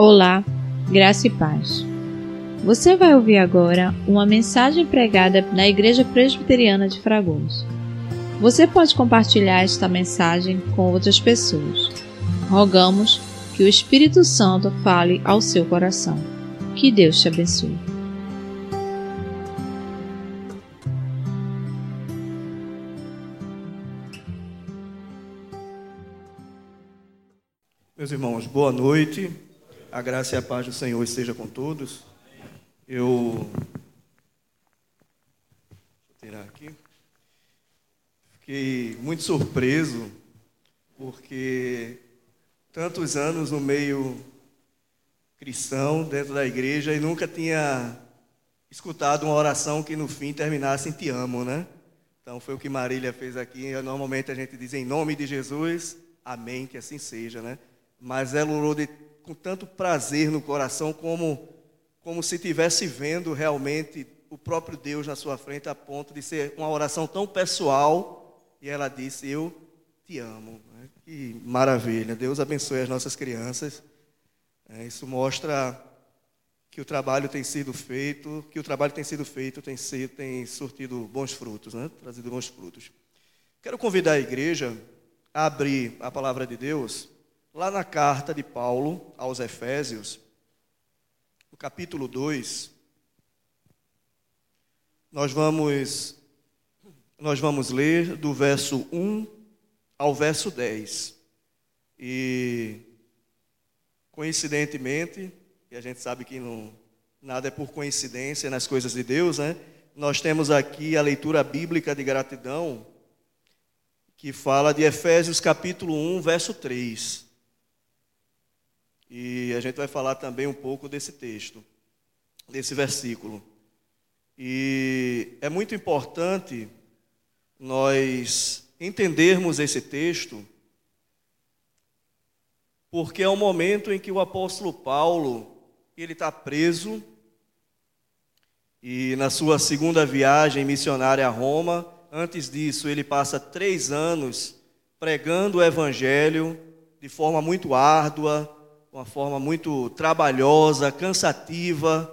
Olá, graça e paz. Você vai ouvir agora uma mensagem pregada na Igreja Presbiteriana de Fragoso. Você pode compartilhar esta mensagem com outras pessoas. Rogamos que o Espírito Santo fale ao seu coração. Que Deus te abençoe. Meus irmãos, boa noite. A graça e a paz do Senhor esteja com todos. Eu vou tirar aqui. Fiquei muito surpreso porque tantos anos no meio cristão, dentro da igreja, e nunca tinha escutado uma oração que no fim terminasse em te amo, né? Então foi o que Marília fez aqui. Normalmente a gente diz em nome de Jesus, amém, que assim seja, né? Mas ela orou de, com tanto prazer no coração, como, como se estivesse vendo realmente o próprio Deus na sua frente, a ponto de ser uma oração tão pessoal. E ela disse: Eu te amo. Que maravilha. Deus abençoe as nossas crianças. É, isso mostra que o trabalho tem sido feito, que o trabalho tem sido feito, tem, sido, tem surtido bons frutos, né? trazido bons frutos. Quero convidar a igreja a abrir a palavra de Deus lá na carta de Paulo aos Efésios, no capítulo 2. Nós vamos nós vamos ler do verso 1 ao verso 10. E, coincidentemente, e a gente sabe que não, nada é por coincidência nas coisas de Deus, né? Nós temos aqui a leitura bíblica de gratidão, que fala de Efésios capítulo 1, verso 3. E a gente vai falar também um pouco desse texto, desse versículo. E é muito importante nós entendermos esse texto, porque é o momento em que o apóstolo Paulo ele está preso e na sua segunda viagem missionária a Roma, antes disso ele passa três anos pregando o evangelho de forma muito árdua, uma forma muito trabalhosa, cansativa,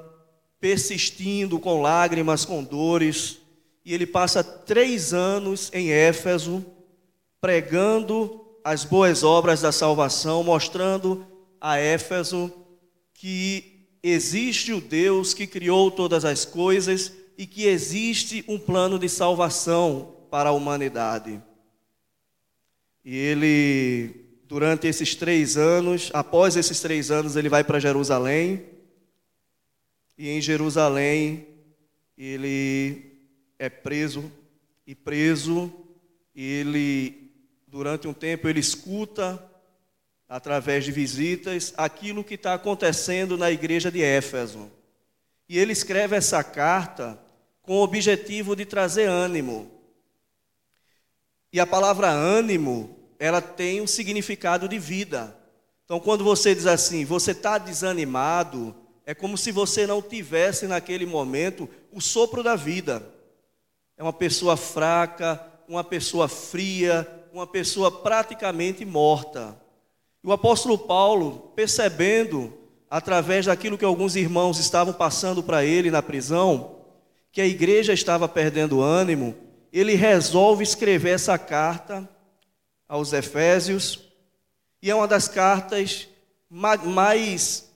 persistindo com lágrimas, com dores e ele passa três anos em Éfeso, pregando as boas obras da salvação, mostrando a Éfeso que existe o Deus que criou todas as coisas e que existe um plano de salvação para a humanidade. E ele, durante esses três anos, após esses três anos, ele vai para Jerusalém. E em Jerusalém, ele é preso e preso, ele durante um tempo ele escuta através de visitas aquilo que está acontecendo na igreja de Éfeso. E ele escreve essa carta com o objetivo de trazer ânimo. E a palavra ânimo, ela tem um significado de vida. Então, quando você diz assim, você está desanimado, é como se você não tivesse naquele momento o sopro da vida é uma pessoa fraca, uma pessoa fria, uma pessoa praticamente morta. E o apóstolo Paulo, percebendo, através daquilo que alguns irmãos estavam passando para ele na prisão, que a igreja estava perdendo ânimo, ele resolve escrever essa carta aos Efésios, e é uma das cartas mais,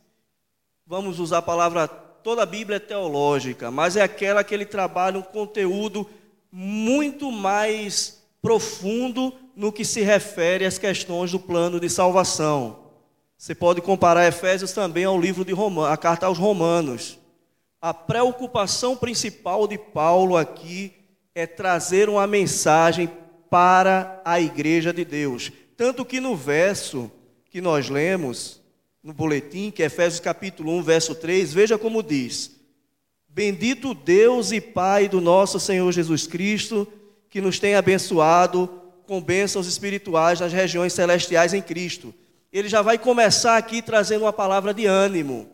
vamos usar a palavra toda a Bíblia é teológica, mas é aquela que ele trabalha um conteúdo muito mais profundo no que se refere às questões do plano de salvação. Você pode comparar Efésios também ao livro de Romanos, a carta aos Romanos. A preocupação principal de Paulo aqui é trazer uma mensagem para a igreja de Deus. Tanto que no verso que nós lemos, no boletim, que é Efésios capítulo 1, verso 3, veja como diz: Bendito Deus e Pai do nosso Senhor Jesus Cristo, que nos tem abençoado com bênçãos espirituais nas regiões celestiais em Cristo. Ele já vai começar aqui trazendo uma palavra de ânimo,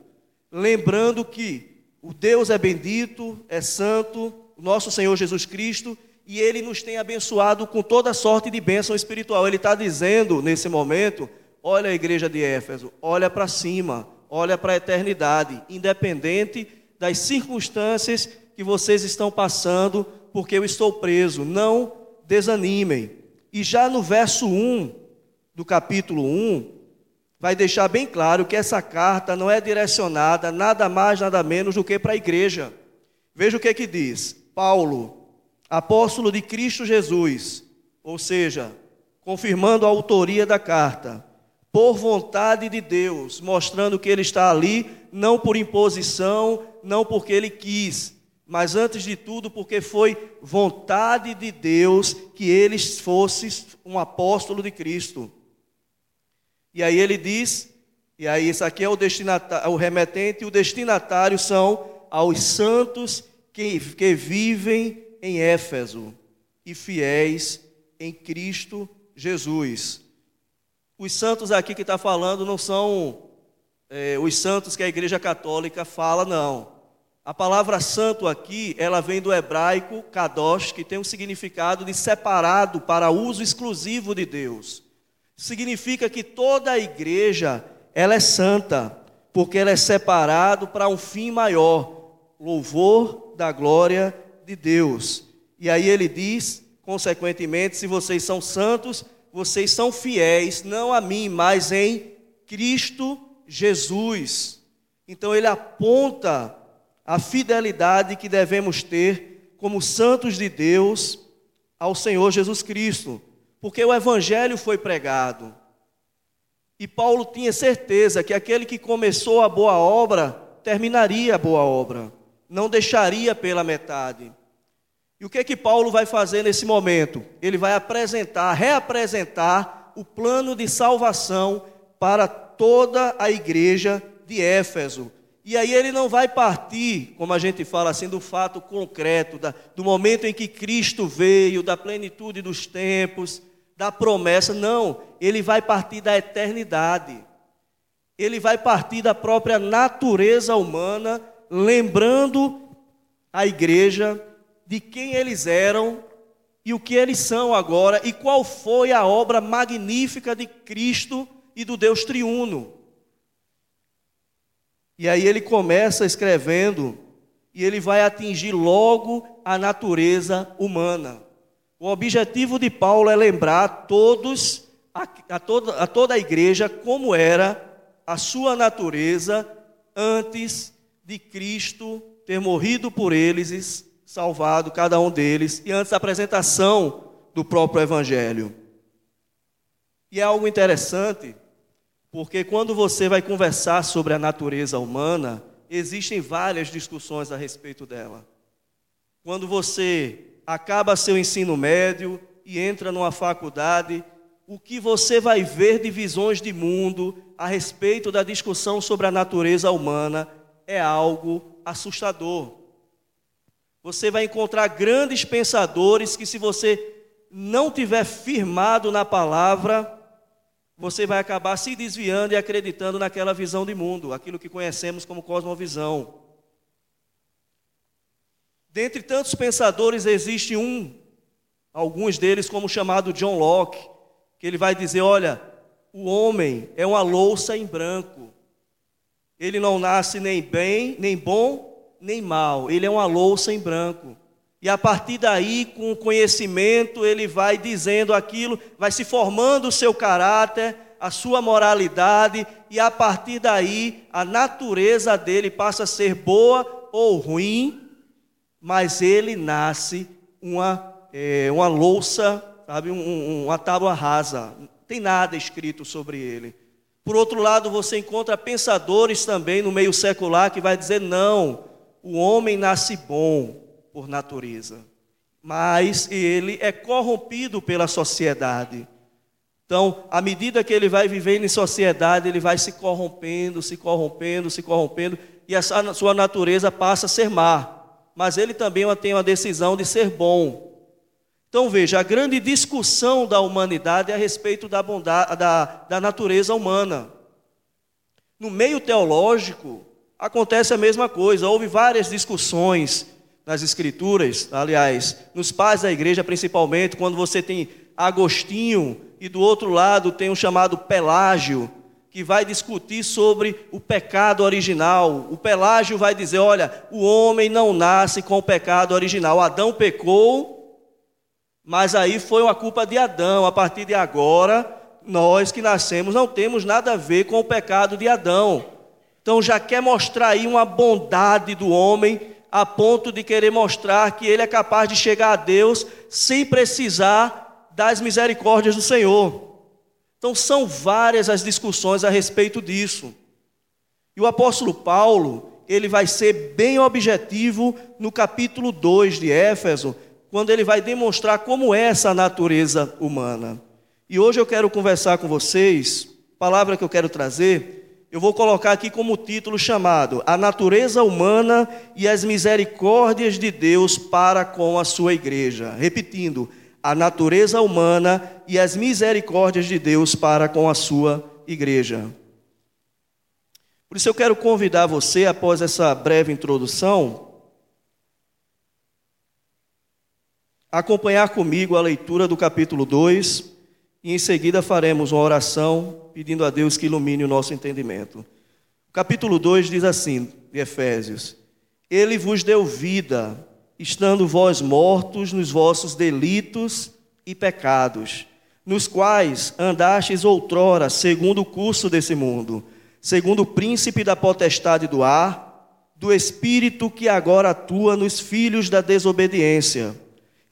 lembrando que o Deus é bendito, é santo, o nosso Senhor Jesus Cristo, e ele nos tem abençoado com toda sorte de bênção espiritual. Ele está dizendo nesse momento Olha a igreja de Éfeso, olha para cima, olha para a eternidade, independente das circunstâncias que vocês estão passando, porque eu estou preso. Não desanimem. E já no verso 1 do capítulo 1, vai deixar bem claro que essa carta não é direcionada nada mais, nada menos do que para a igreja. Veja o que que diz: Paulo, apóstolo de Cristo Jesus, ou seja, confirmando a autoria da carta, por vontade de Deus, mostrando que ele está ali não por imposição, não porque ele quis, mas antes de tudo porque foi vontade de Deus que ele fosse um apóstolo de Cristo. E aí ele diz, e aí isso aqui é o o remetente e o destinatário são aos santos que, que vivem em Éfeso e fiéis em Cristo Jesus. Os santos aqui que está falando não são é, os santos que a Igreja Católica fala, não. A palavra santo aqui, ela vem do hebraico kadosh, que tem um significado de separado para uso exclusivo de Deus. Significa que toda a igreja, ela é santa, porque ela é separado para um fim maior, louvor da glória de Deus. E aí ele diz, consequentemente, se vocês são santos, vocês são fiéis, não a mim, mas em Cristo Jesus. Então ele aponta a fidelidade que devemos ter como santos de Deus ao Senhor Jesus Cristo, porque o evangelho foi pregado. E Paulo tinha certeza que aquele que começou a boa obra terminaria a boa obra, não deixaria pela metade. E o que é que Paulo vai fazer nesse momento? Ele vai apresentar, reapresentar o plano de salvação para toda a igreja de Éfeso. E aí ele não vai partir, como a gente fala assim, do fato concreto, da, do momento em que Cristo veio, da plenitude dos tempos, da promessa. Não, ele vai partir da eternidade. Ele vai partir da própria natureza humana, lembrando a igreja de quem eles eram e o que eles são agora e qual foi a obra magnífica de Cristo e do Deus triuno. E aí ele começa escrevendo e ele vai atingir logo a natureza humana. O objetivo de Paulo é lembrar todos, a, a, toda, a toda a igreja como era a sua natureza antes de Cristo ter morrido por eles e salvado cada um deles, e antes da apresentação do próprio Evangelho. E é algo interessante, porque quando você vai conversar sobre a natureza humana, existem várias discussões a respeito dela. Quando você acaba seu ensino médio e entra numa faculdade, o que você vai ver de visões de mundo a respeito da discussão sobre a natureza humana é algo assustador. Você vai encontrar grandes pensadores que, se você não tiver firmado na palavra, você vai acabar se desviando e acreditando naquela visão de mundo, aquilo que conhecemos como cosmovisão. Dentre tantos pensadores existe um, alguns deles como chamado John Locke, que ele vai dizer, olha, o homem é uma louça em branco. Ele não nasce nem bem, nem bom, nem mal. Ele é uma louça em branco. E a partir daí, com o conhecimento, ele vai dizendo aquilo, vai se formando o seu caráter, a sua moralidade, e a partir daí, a natureza dele passa a ser boa ou ruim, mas ele nasce uma, é, uma louça, sabe, um, uma tábua rasa, não tem nada escrito sobre ele. Por outro lado, você encontra pensadores também no meio secular que vai dizer: não, o homem nasce bom, por natureza, mas ele é corrompido pela sociedade. Então, à medida que ele vai vivendo em sociedade, ele vai se corrompendo, se corrompendo, se corrompendo, e a sua natureza passa a ser má. Mas ele também tem uma decisão de ser bom. Então veja, a grande discussão da humanidade é a respeito da, bondade, da, da natureza humana. No meio teológico, acontece a mesma coisa. Houve várias discussões nas Escrituras, aliás, nos pais da igreja principalmente, quando você tem Agostinho e do outro lado tem o chamado Pelágio, que vai discutir sobre o pecado original. O Pelágio vai dizer: olha, o homem não nasce com o pecado original. Adão pecou, mas aí foi uma culpa de Adão. A partir de agora, nós que nascemos não temos nada a ver com o pecado de Adão. Então já quer mostrar aí uma bondade do homem a ponto de querer mostrar que ele é capaz de chegar a Deus sem precisar das misericórdias do Senhor. Então, são várias as discussões a respeito disso. E o apóstolo Paulo, ele vai ser bem objetivo no capítulo 2 de Éfeso, quando ele vai demonstrar como é essa natureza humana. E hoje eu quero conversar com vocês, palavra que eu quero trazer, eu vou colocar aqui como título chamado A Natureza Humana e as Misericórdias de Deus para com a sua igreja. Repetindo, a natureza humana e as misericórdias de Deus para com a sua igreja. Por isso eu quero convidar você, após essa breve introdução, acompanhar comigo a leitura do capítulo 2 e em seguida faremos uma oração pedindo a Deus que ilumine o nosso entendimento. O capítulo 2 diz assim, de Efésios: Ele vos deu vida estando vós mortos nos vossos delitos e pecados, nos quais andastes outrora, segundo o curso desse mundo, segundo o príncipe da potestade do ar, do espírito que agora atua nos filhos da desobediência,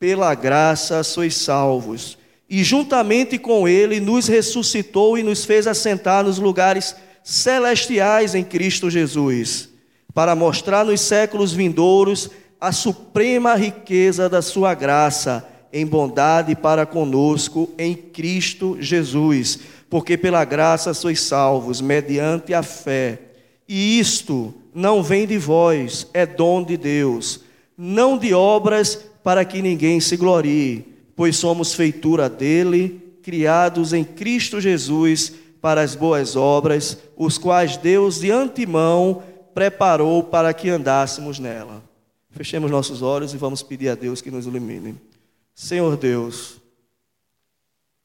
pela graça sois salvos. E juntamente com Ele nos ressuscitou e nos fez assentar nos lugares celestiais em Cristo Jesus para mostrar nos séculos vindouros a suprema riqueza da sua graça em bondade para conosco em Cristo Jesus, porque pela graça sois salvos mediante a fé. E isto não vem de vós, é dom de Deus, não de obras para que ninguém se glorie, pois somos feitura dele, criados em Cristo Jesus para as boas obras, os quais Deus de antemão preparou para que andássemos nela. Fechemos nossos olhos e vamos pedir a Deus que nos ilumine. Senhor Deus,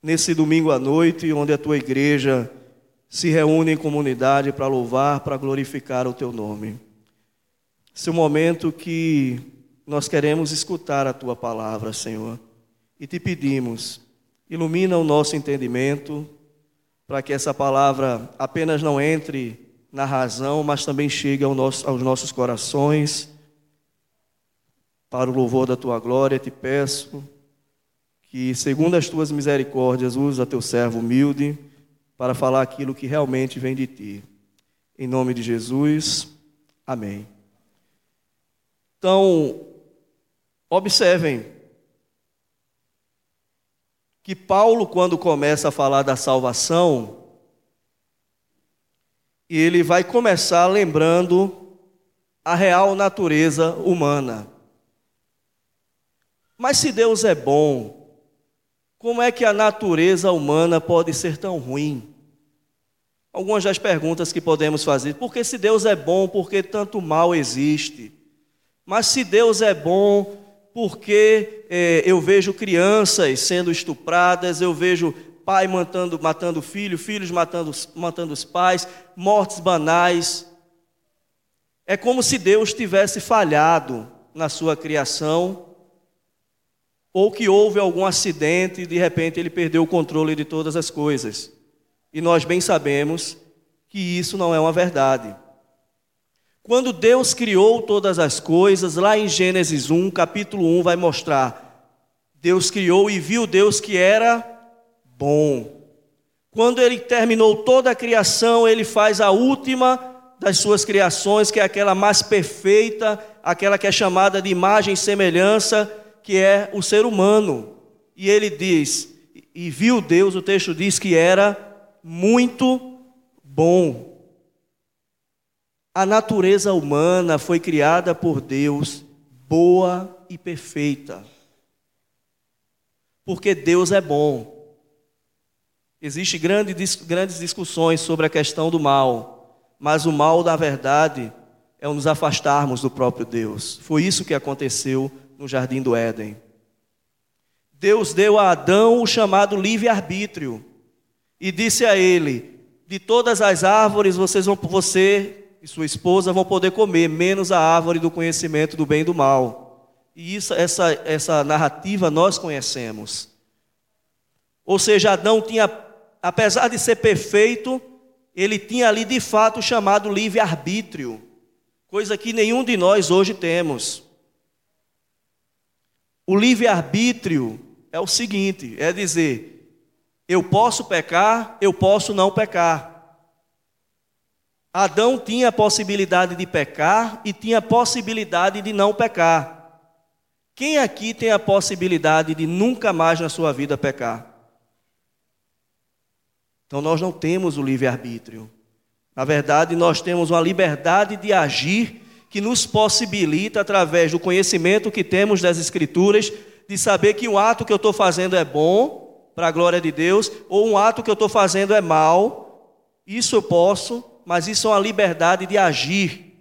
nesse domingo à noite, onde a tua igreja se reúne em comunidade para louvar, para glorificar o teu nome. Esse é o momento que nós queremos escutar a tua palavra, Senhor, e te pedimos, ilumina o nosso entendimento, para que essa palavra apenas não entre na razão, mas também chegue ao nosso, aos nossos corações. Para o louvor da tua glória, te peço que, segundo as tuas misericórdias, usa teu servo humilde para falar aquilo que realmente vem de ti. Em nome de Jesus, amém. Então, observem que Paulo, quando começa a falar da salvação, ele vai começar lembrando a real natureza humana. Mas se Deus é bom, como é que a natureza humana pode ser tão ruim? Algumas das perguntas que podemos fazer. Porque se Deus é bom, por que tanto mal existe? Mas se Deus é bom, por que eh, eu vejo crianças sendo estupradas, eu vejo pai matando, matando filho, filhos matando, matando os pais, mortes banais. É como se Deus tivesse falhado na sua criação, ou que houve algum acidente e de repente ele perdeu o controle de todas as coisas. E nós bem sabemos que isso não é uma verdade. Quando Deus criou todas as coisas, lá em Gênesis 1, capítulo 1, vai mostrar: Deus criou e viu Deus que era bom. Quando ele terminou toda a criação, ele faz a última das suas criações, que é aquela mais perfeita, aquela que é chamada de imagem e semelhança, que é o ser humano. E ele diz: E viu Deus, o texto diz que era muito bom. A natureza humana foi criada por Deus boa e perfeita. Porque Deus é bom. Existem grandes, grandes discussões sobre a questão do mal, mas o mal, na verdade, é nos afastarmos do próprio Deus. Foi isso que aconteceu no jardim do Éden. Deus deu a Adão o chamado livre-arbítrio e disse a ele: De todas as árvores vocês vão, você e sua esposa vão poder comer, menos a árvore do conhecimento do bem e do mal. E isso, essa, essa narrativa nós conhecemos. Ou seja, Adão tinha, apesar de ser perfeito, ele tinha ali de fato o chamado livre-arbítrio, coisa que nenhum de nós hoje temos. O livre-arbítrio é o seguinte: é dizer, eu posso pecar, eu posso não pecar. Adão tinha a possibilidade de pecar e tinha a possibilidade de não pecar. Quem aqui tem a possibilidade de nunca mais na sua vida pecar? Então nós não temos o livre-arbítrio. Na verdade, nós temos uma liberdade de agir que nos possibilita, através do conhecimento que temos das Escrituras, de saber que um ato que eu estou fazendo é bom, para a glória de Deus, ou um ato que eu estou fazendo é mal. Isso eu posso, mas isso é uma liberdade de agir.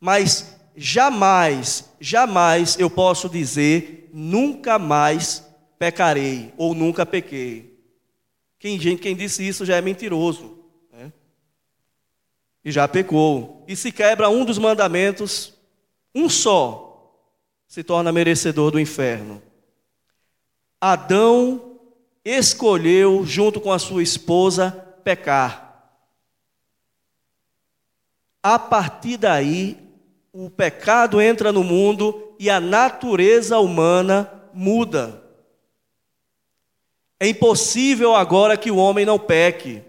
Mas jamais, jamais eu posso dizer nunca mais pecarei ou nunca pequei. Quem, quem disse isso já é mentiroso e já pecou, e se quebra um dos mandamentos, um só, se torna merecedor do inferno. Adão escolheu, junto com a sua esposa, pecar. A partir daí, o pecado entra no mundo e a natureza humana muda. É impossível agora que o homem não peque.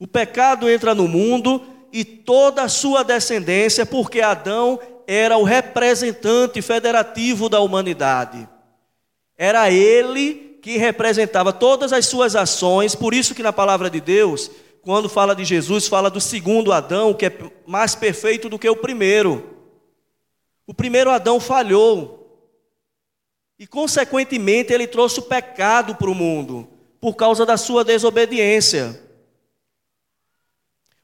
O pecado entra no mundo e toda a sua descendência, porque Adão era o representante federativo da humanidade. Era ele que representava todas as suas ações, por isso que na palavra de Deus, quando fala de Jesus, fala do segundo Adão, que é mais perfeito do que o primeiro. O primeiro Adão falhou. E, consequentemente, ele trouxe o pecado para o mundo, por causa da sua desobediência.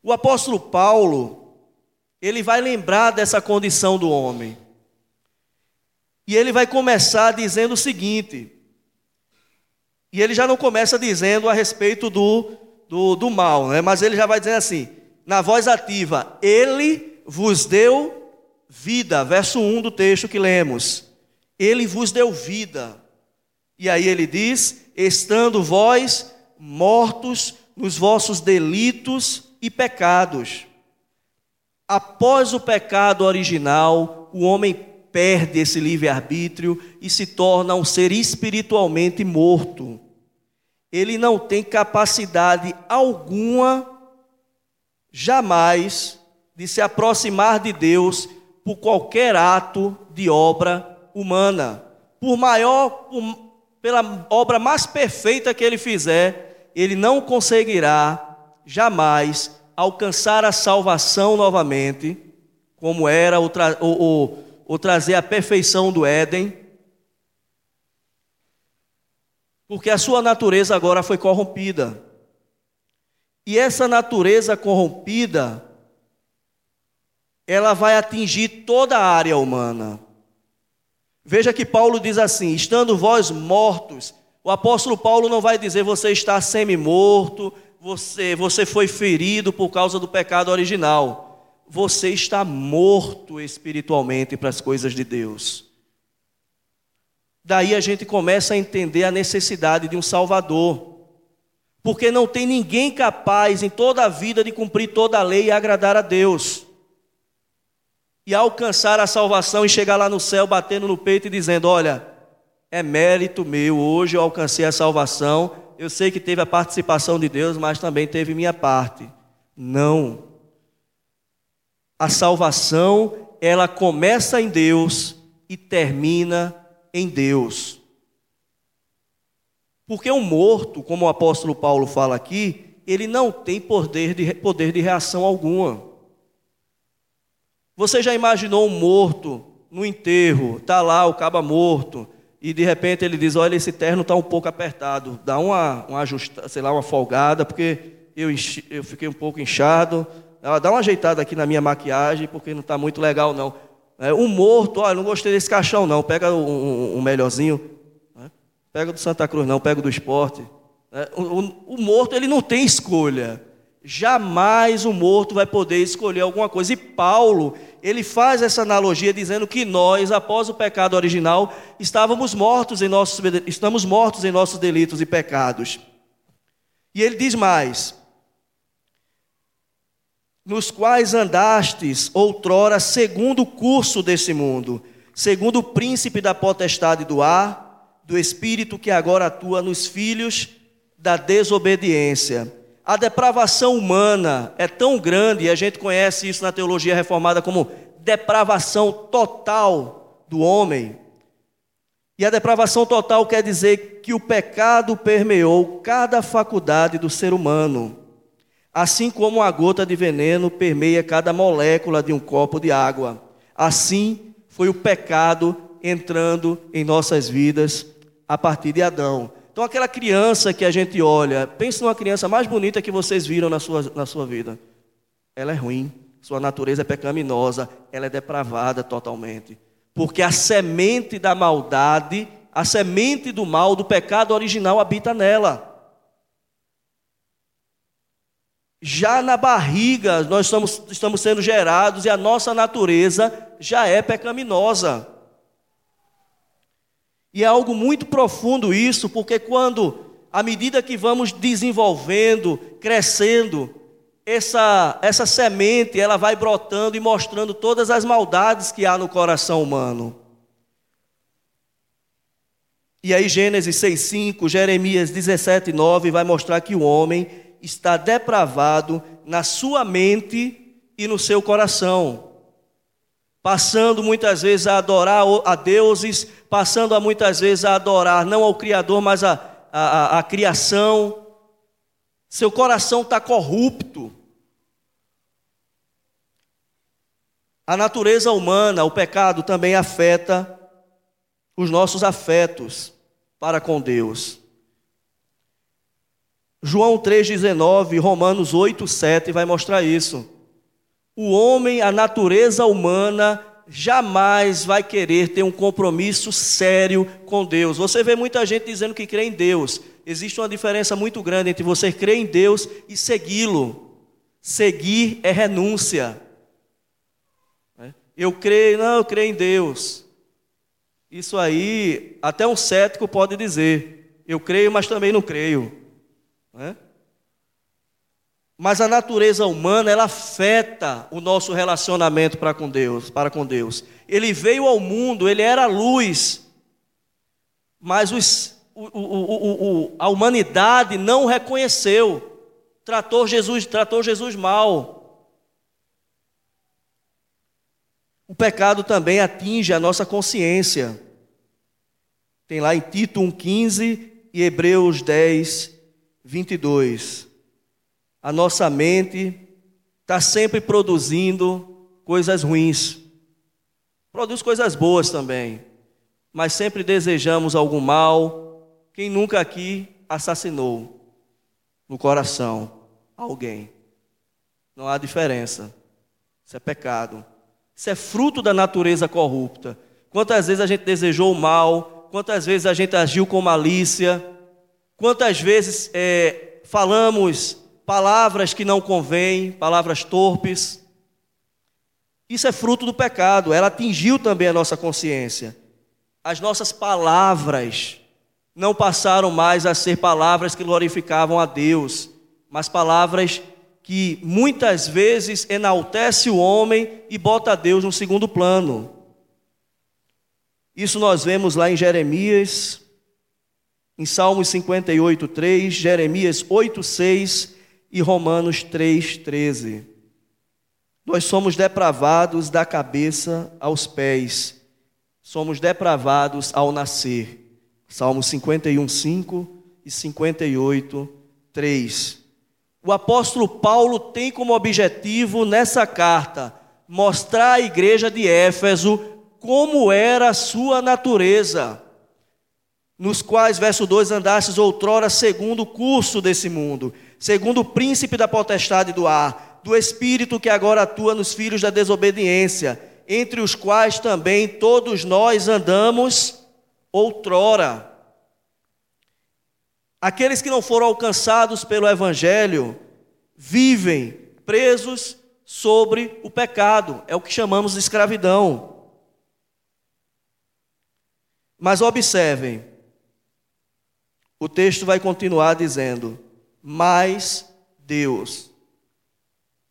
O apóstolo Paulo, ele vai lembrar dessa condição do homem. E ele vai começar dizendo o seguinte, e ele já não começa dizendo a respeito do, do, do mal, né? mas ele já vai dizer assim, na voz ativa, ele vos deu vida, verso 1 do texto que lemos. Ele vos deu vida. E aí ele diz: estando vós mortos nos vossos delitos e pecados. Após o pecado original, o homem perde esse livre-arbítrio e se torna um ser espiritualmente morto. Ele não tem capacidade alguma, jamais, de se aproximar de Deus por qualquer ato de obra humana. Por maior, por, pela obra mais perfeita que ele fizer, ele não conseguirá jamais alcançar a salvação novamente, como era o, tra o, o, o trazer a perfeição do Éden, porque a sua natureza agora foi corrompida. E essa natureza corrompida, ela vai atingir toda a área humana. Veja que Paulo diz assim: estando vós mortos, o apóstolo Paulo não vai dizer você está semi-morto, você, você foi ferido por causa do pecado original. Você está morto espiritualmente para as coisas de Deus. Daí a gente começa a entender a necessidade de um Salvador. Porque não tem ninguém capaz em toda a vida de cumprir toda a lei e agradar a Deus. E alcançar a salvação e chegar lá no céu batendo no peito e dizendo: Olha, é mérito meu, hoje eu alcancei a salvação eu sei que teve a participação de Deus, mas também teve minha parte. Não. A salvação, ela começa em Deus e termina em Deus. Porque um morto, como o apóstolo Paulo fala aqui, ele não tem poder de, poder de reação alguma. Você já imaginou um morto no enterro, está lá o caba morto, e de repente ele diz: Olha, esse terno está um pouco apertado, dá uma, uma ajusta, sei lá, uma folgada, porque eu, eu fiquei um pouco inchado, dá uma ajeitada aqui na minha maquiagem, porque não está muito legal, não. É, um morto, olha, não gostei desse caixão, não, pega um, um, um melhorzinho, né? pega do Santa Cruz, não, pega do esporte. É, o, o, morto, ele não tem escolha. Jamais o morto vai poder escolher alguma coisa. E Paulo, ele faz essa analogia dizendo que nós, após o pecado original, estávamos mortos em nossos, estamos mortos em nossos delitos e pecados. E ele diz mais: nos quais andastes outrora segundo o curso desse mundo, segundo o príncipe da potestade do ar, do espírito que agora atua nos filhos da desobediência a depravação humana é tão grande, e a gente conhece isso na teologia reformada como depravação total do homem. E a depravação total quer dizer que o pecado permeou cada faculdade do ser humano, assim como a gota de veneno permeia cada molécula de um copo de água. Assim foi o pecado entrando em nossas vidas a partir de Adão. Então, aquela criança que a gente olha, pense numa criança mais bonita que vocês viram na sua, na sua vida. Ela é ruim, sua natureza é pecaminosa, ela é depravada totalmente. Porque a semente da maldade, a semente do mal, do pecado original habita nela. Já na barriga, nós estamos, estamos sendo gerados e a nossa natureza já é pecaminosa. E é algo muito profundo isso, porque quando, à medida que vamos desenvolvendo, crescendo, essa, essa semente ela vai brotando e mostrando todas as maldades que há no coração humano. E aí Gênesis 6:5, Jeremias 17:9 vai mostrar que o homem está depravado na sua mente e no seu coração passando muitas vezes a adorar a deuses, passando a muitas vezes a adorar não ao Criador, mas a, a, a criação. Seu coração está corrupto. A natureza humana, o pecado também afeta os nossos afetos para com Deus. João 3,19, Romanos 8, 7 vai mostrar isso o homem, a natureza humana, jamais vai querer ter um compromisso sério com Deus. Você vê muita gente dizendo que crê em Deus. Existe uma diferença muito grande entre você crer em Deus e segui-lo. Seguir é renúncia. É? Eu creio, não, eu creio em Deus. Isso aí, até um cético pode dizer. Eu creio, mas também não creio. É? Mas a natureza humana, ela afeta o nosso relacionamento para com Deus, para com Deus. Ele veio ao mundo, ele era luz. Mas os, o, o, o, a humanidade não reconheceu. Tratou Jesus, tratou Jesus mal. O pecado também atinge a nossa consciência. Tem lá em Tito 1,15 e Hebreus 10, 22 a nossa mente está sempre produzindo coisas ruins. Produz coisas boas também, mas sempre desejamos algum mal. Quem nunca aqui assassinou no coração alguém? Não há diferença. Isso é pecado. Isso é fruto da natureza corrupta. Quantas vezes a gente desejou o mal, quantas vezes a gente agiu com malícia, quantas vezes é, falamos palavras que não convêm, palavras torpes. Isso é fruto do pecado, ela atingiu também a nossa consciência. As nossas palavras não passaram mais a ser palavras que glorificavam a Deus, mas palavras que muitas vezes enaltece o homem e bota Deus no segundo plano. Isso nós vemos lá em Jeremias, em Salmos 58, 3, Jeremias 8, 6 e Romanos 3,13. Nós somos depravados da cabeça aos pés, somos depravados ao nascer. Salmos 51, 5 e 58, 3. o apóstolo Paulo tem como objetivo nessa carta mostrar à igreja de Éfeso como era a sua natureza, nos quais, verso 2, andastes outrora segundo o curso desse mundo, segundo o príncipe da potestade do ar, do espírito que agora atua nos filhos da desobediência, entre os quais também todos nós andamos outrora. Aqueles que não foram alcançados pelo Evangelho vivem presos sobre o pecado, é o que chamamos de escravidão. Mas observem, o texto vai continuar dizendo: Mas Deus.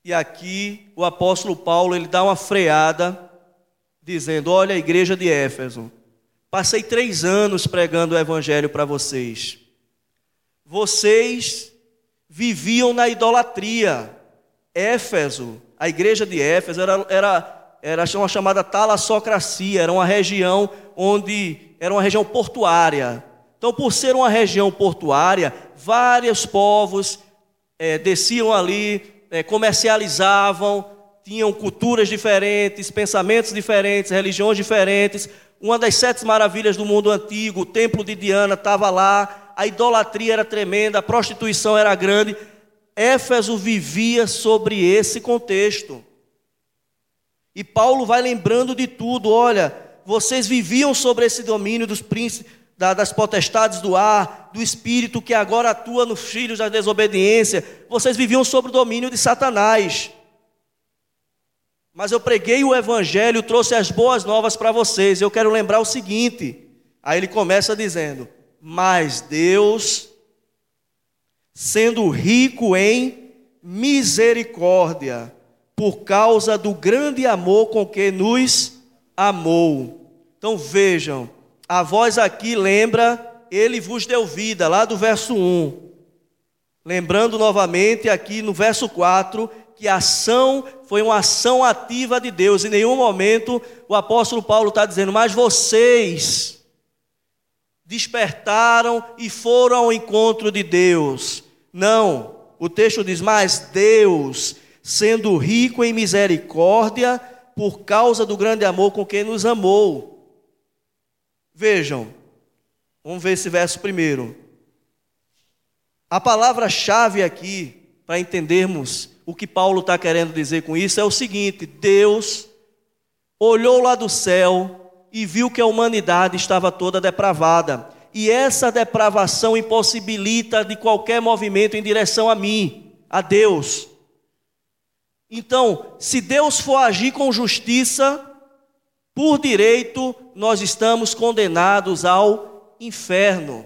E aqui o apóstolo Paulo ele dá uma freada, dizendo: Olha a igreja de Éfeso, passei três anos pregando o evangelho para vocês vocês viviam na idolatria. Éfeso, a igreja de Éfeso era, era, era uma chamada talassocracia, era uma região onde era uma região portuária. Então, por ser uma região portuária, vários povos é, desciam ali, é, comercializavam, tinham culturas diferentes, pensamentos diferentes, religiões diferentes. Uma das sete maravilhas do mundo antigo, o templo de Diana, estava lá a idolatria era tremenda, a prostituição era grande. Éfeso vivia sobre esse contexto. E Paulo vai lembrando de tudo: olha, vocês viviam sobre esse domínio dos príncipes, das potestades do ar, do espírito que agora atua nos filhos da desobediência. Vocês viviam sob o domínio de Satanás. Mas eu preguei o evangelho, trouxe as boas novas para vocês. Eu quero lembrar o seguinte. Aí ele começa dizendo: mas Deus, sendo rico em misericórdia, por causa do grande amor com que nos amou. Então vejam, a voz aqui lembra, ele vos deu vida, lá do verso 1. Lembrando novamente aqui no verso 4 que a ação foi uma ação ativa de Deus. Em nenhum momento o apóstolo Paulo está dizendo, mas vocês despertaram e foram ao encontro de Deus. Não, o texto diz: Mas Deus, sendo rico em misericórdia, por causa do grande amor com que nos amou. Vejam, vamos ver esse verso primeiro. A palavra-chave aqui, para entendermos o que Paulo está querendo dizer com isso, é o seguinte: Deus olhou lá do céu e viu que a humanidade estava toda depravada. E essa depravação impossibilita de qualquer movimento em direção a mim, a Deus. Então, se Deus for agir com justiça, por direito, nós estamos condenados ao inferno.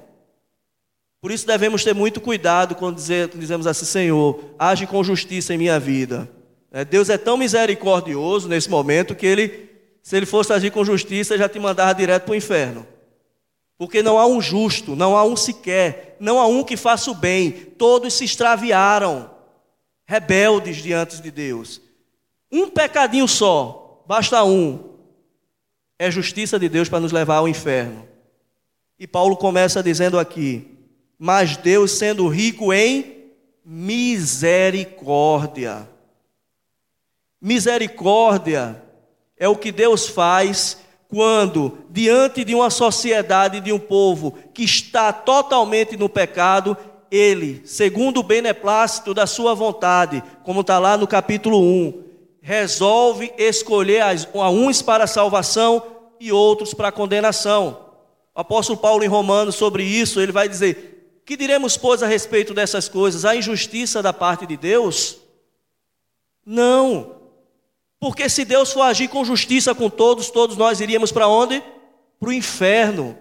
Por isso devemos ter muito cuidado quando dizemos assim: Senhor, age com justiça em minha vida. É, Deus é tão misericordioso nesse momento que Ele se ele fosse agir com justiça, já te mandava direto para o inferno. Porque não há um justo, não há um sequer, não há um que faça o bem. Todos se extraviaram, rebeldes diante de Deus. Um pecadinho só, basta um, é justiça de Deus para nos levar ao inferno. E Paulo começa dizendo aqui: Mas Deus, sendo rico em misericórdia. Misericórdia é o que Deus faz quando, diante de uma sociedade, de um povo que está totalmente no pecado, ele, segundo o beneplácito da sua vontade, como está lá no capítulo 1, resolve escolher a uns para a salvação e outros para a condenação. O apóstolo Paulo, em Romanos, sobre isso, ele vai dizer: Que diremos, pois, a respeito dessas coisas? A injustiça da parte de Deus? Não. Porque se Deus for agir com justiça com todos, todos nós iríamos para onde? Para o inferno.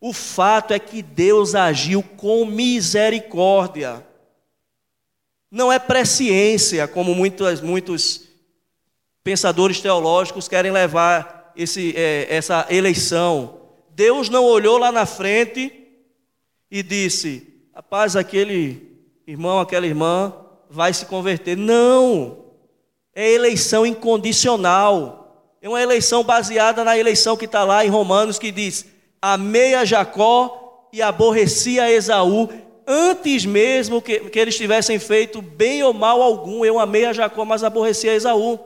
O fato é que Deus agiu com misericórdia. Não é presciência, como muitos, muitos pensadores teológicos querem levar esse, é, essa eleição. Deus não olhou lá na frente e disse: rapaz, aquele irmão, aquela irmã vai se converter. Não! é eleição incondicional. É uma eleição baseada na eleição que está lá em Romanos, que diz: Amei a Jacó e aborreci a Esaú. antes mesmo que, que eles tivessem feito bem ou mal algum. Eu amei a Jacó, mas aborreci a Esaú.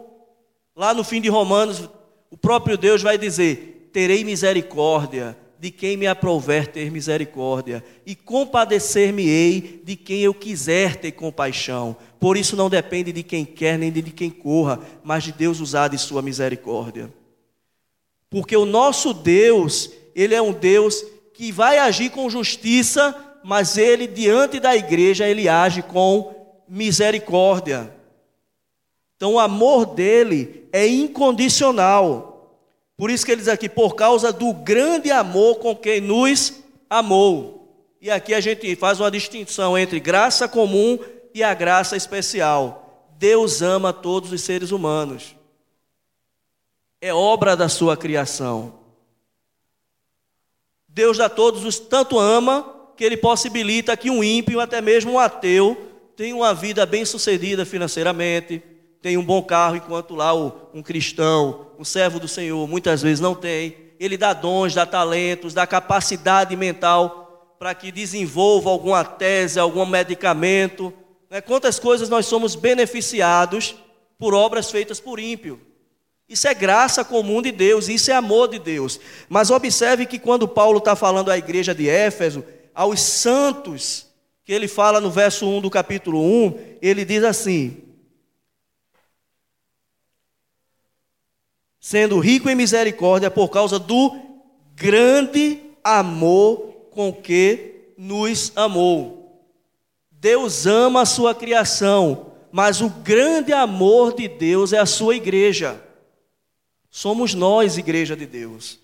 Lá no fim de Romanos, o próprio Deus vai dizer: Terei misericórdia de quem me aprouver ter misericórdia, e compadecer-me-ei de quem eu quiser ter compaixão. Por isso não depende de quem quer nem de quem corra, mas de Deus usar de sua misericórdia. Porque o nosso Deus, ele é um Deus que vai agir com justiça, mas ele diante da igreja ele age com misericórdia. Então o amor dele é incondicional. Por isso que ele diz aqui, por causa do grande amor com quem nos amou. E aqui a gente faz uma distinção entre graça comum e a graça especial. Deus ama todos os seres humanos. É obra da sua criação. Deus a todos os tanto ama que ele possibilita que um ímpio, até mesmo um ateu, tenha uma vida bem-sucedida financeiramente, tem um bom carro, enquanto lá um cristão, um servo do Senhor, muitas vezes não tem. Ele dá dons, dá talentos, dá capacidade mental para que desenvolva alguma tese, algum medicamento. Né? Quantas coisas nós somos beneficiados por obras feitas por ímpio. Isso é graça comum de Deus, isso é amor de Deus. Mas observe que quando Paulo está falando à igreja de Éfeso, aos santos, que ele fala no verso 1 do capítulo 1, ele diz assim: sendo rico em misericórdia por causa do grande amor com que nos amou. Deus ama a sua criação, mas o grande amor de Deus é a sua igreja. Somos nós, igreja de Deus.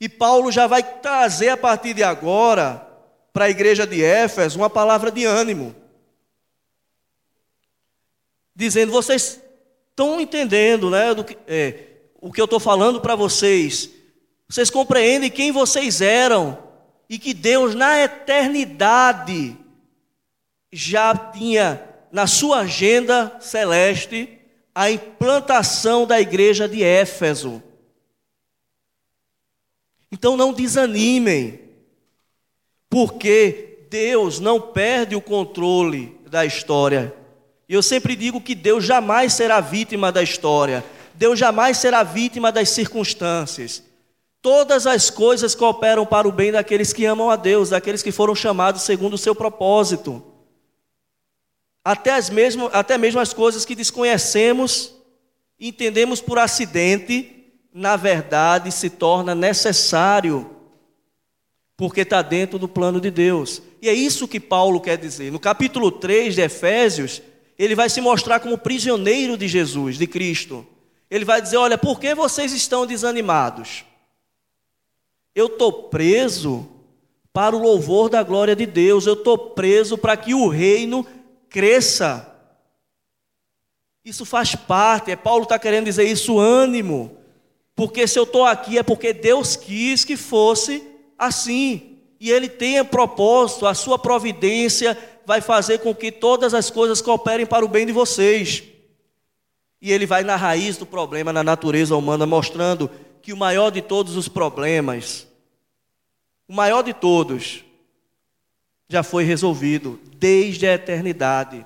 E Paulo já vai trazer a partir de agora para a igreja de Éfeso uma palavra de ânimo. Dizendo, vocês estão entendendo, né, do que, é, o que eu estou falando para vocês. Vocês compreendem quem vocês eram e que Deus, na eternidade, já tinha na sua agenda celeste a implantação da igreja de Éfeso. Então não desanimem, porque Deus não perde o controle da história. E eu sempre digo que Deus jamais será vítima da história. Deus jamais será vítima das circunstâncias. Todas as coisas cooperam para o bem daqueles que amam a Deus, daqueles que foram chamados segundo o seu propósito. Até, as mesmo, até mesmo as coisas que desconhecemos, entendemos por acidente, na verdade se torna necessário, porque está dentro do plano de Deus. E é isso que Paulo quer dizer. No capítulo 3 de Efésios, ele vai se mostrar como prisioneiro de Jesus, de Cristo. Ele vai dizer: Olha, por que vocês estão desanimados? Eu estou preso para o louvor da glória de Deus, eu estou preso para que o reino cresça. Isso faz parte, é Paulo está querendo dizer isso, ânimo, porque se eu estou aqui é porque Deus quis que fosse assim, e Ele tem propósito, a sua providência vai fazer com que todas as coisas cooperem para o bem de vocês. E ele vai na raiz do problema, na natureza humana, mostrando que o maior de todos os problemas, o maior de todos, já foi resolvido desde a eternidade,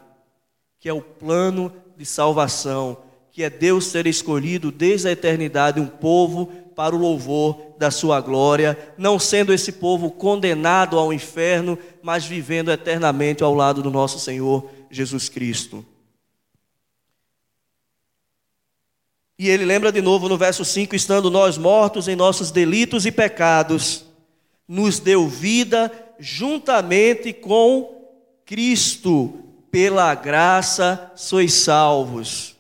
que é o plano de salvação, que é Deus ter escolhido desde a eternidade um povo para o louvor da sua glória, não sendo esse povo condenado ao inferno, mas vivendo eternamente ao lado do nosso Senhor Jesus Cristo. E ele lembra de novo no verso 5: estando nós mortos em nossos delitos e pecados, nos deu vida juntamente com Cristo, pela graça sois salvos.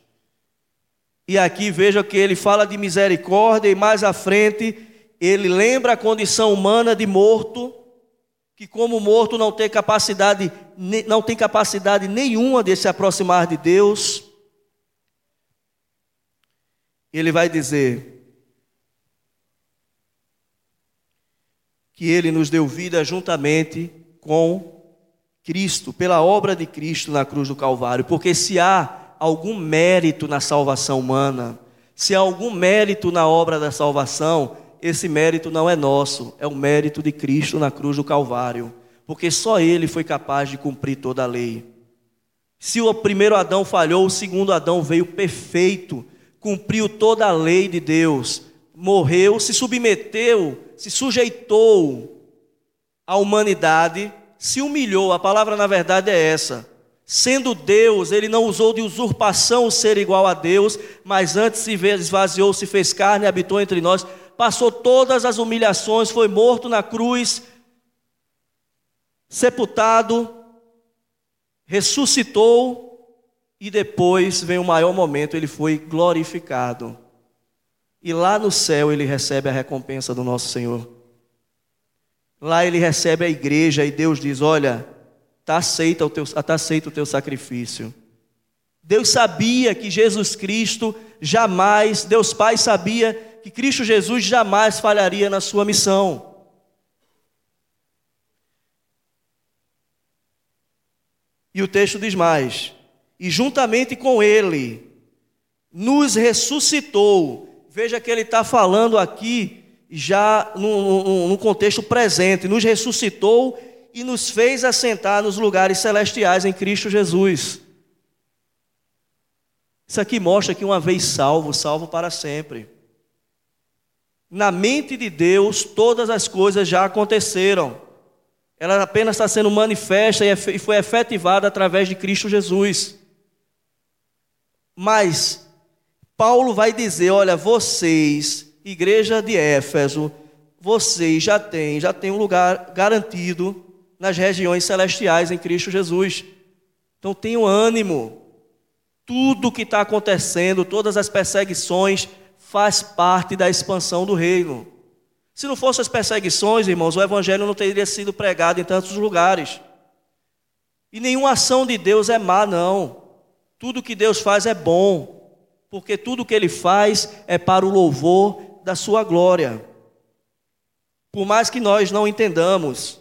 E aqui veja que ele fala de misericórdia, e mais à frente ele lembra a condição humana de morto, que como morto não tem capacidade, não tem capacidade nenhuma de se aproximar de Deus ele vai dizer que ele nos deu vida juntamente com Cristo, pela obra de Cristo na cruz do Calvário, porque se há algum mérito na salvação humana, se há algum mérito na obra da salvação, esse mérito não é nosso, é o mérito de Cristo na cruz do Calvário porque só ele foi capaz de cumprir toda a lei. Se o primeiro Adão falhou, o segundo Adão veio perfeito, cumpriu toda a lei de Deus, morreu, se submeteu, se sujeitou à humanidade, se humilhou. A palavra na verdade é essa. Sendo Deus, ele não usou de usurpação ser igual a Deus, mas antes se esvaziou, se fez carne, habitou entre nós, passou todas as humilhações, foi morto na cruz, sepultado, ressuscitou e depois vem o maior momento, ele foi glorificado. E lá no céu ele recebe a recompensa do nosso Senhor. Lá ele recebe a igreja e Deus diz: Olha, está aceito, o teu, tá aceito o teu sacrifício. Deus sabia que Jesus Cristo jamais, Deus Pai sabia que Cristo Jesus jamais falharia na sua missão. E o texto diz mais: e juntamente com ele nos ressuscitou. Veja que ele está falando aqui já no, contexto presente, nos ressuscitou e nos fez assentar nos lugares celestiais em Cristo Jesus. Isso aqui mostra que uma vez salvo, salvo para sempre. Na mente de Deus, todas as coisas já aconteceram. Ela apenas está sendo manifesta e foi efetivada através de Cristo Jesus. Mas Paulo vai dizer: olha, vocês, igreja de Éfeso, vocês já têm, já têm um lugar garantido nas regiões celestiais em Cristo Jesus. Então tenham ânimo. Tudo o que está acontecendo, todas as perseguições, faz parte da expansão do reino. Se não fossem as perseguições, irmãos, o evangelho não teria sido pregado em tantos lugares. E nenhuma ação de Deus é má, não. Tudo que Deus faz é bom, porque tudo que Ele faz é para o louvor da Sua glória. Por mais que nós não entendamos,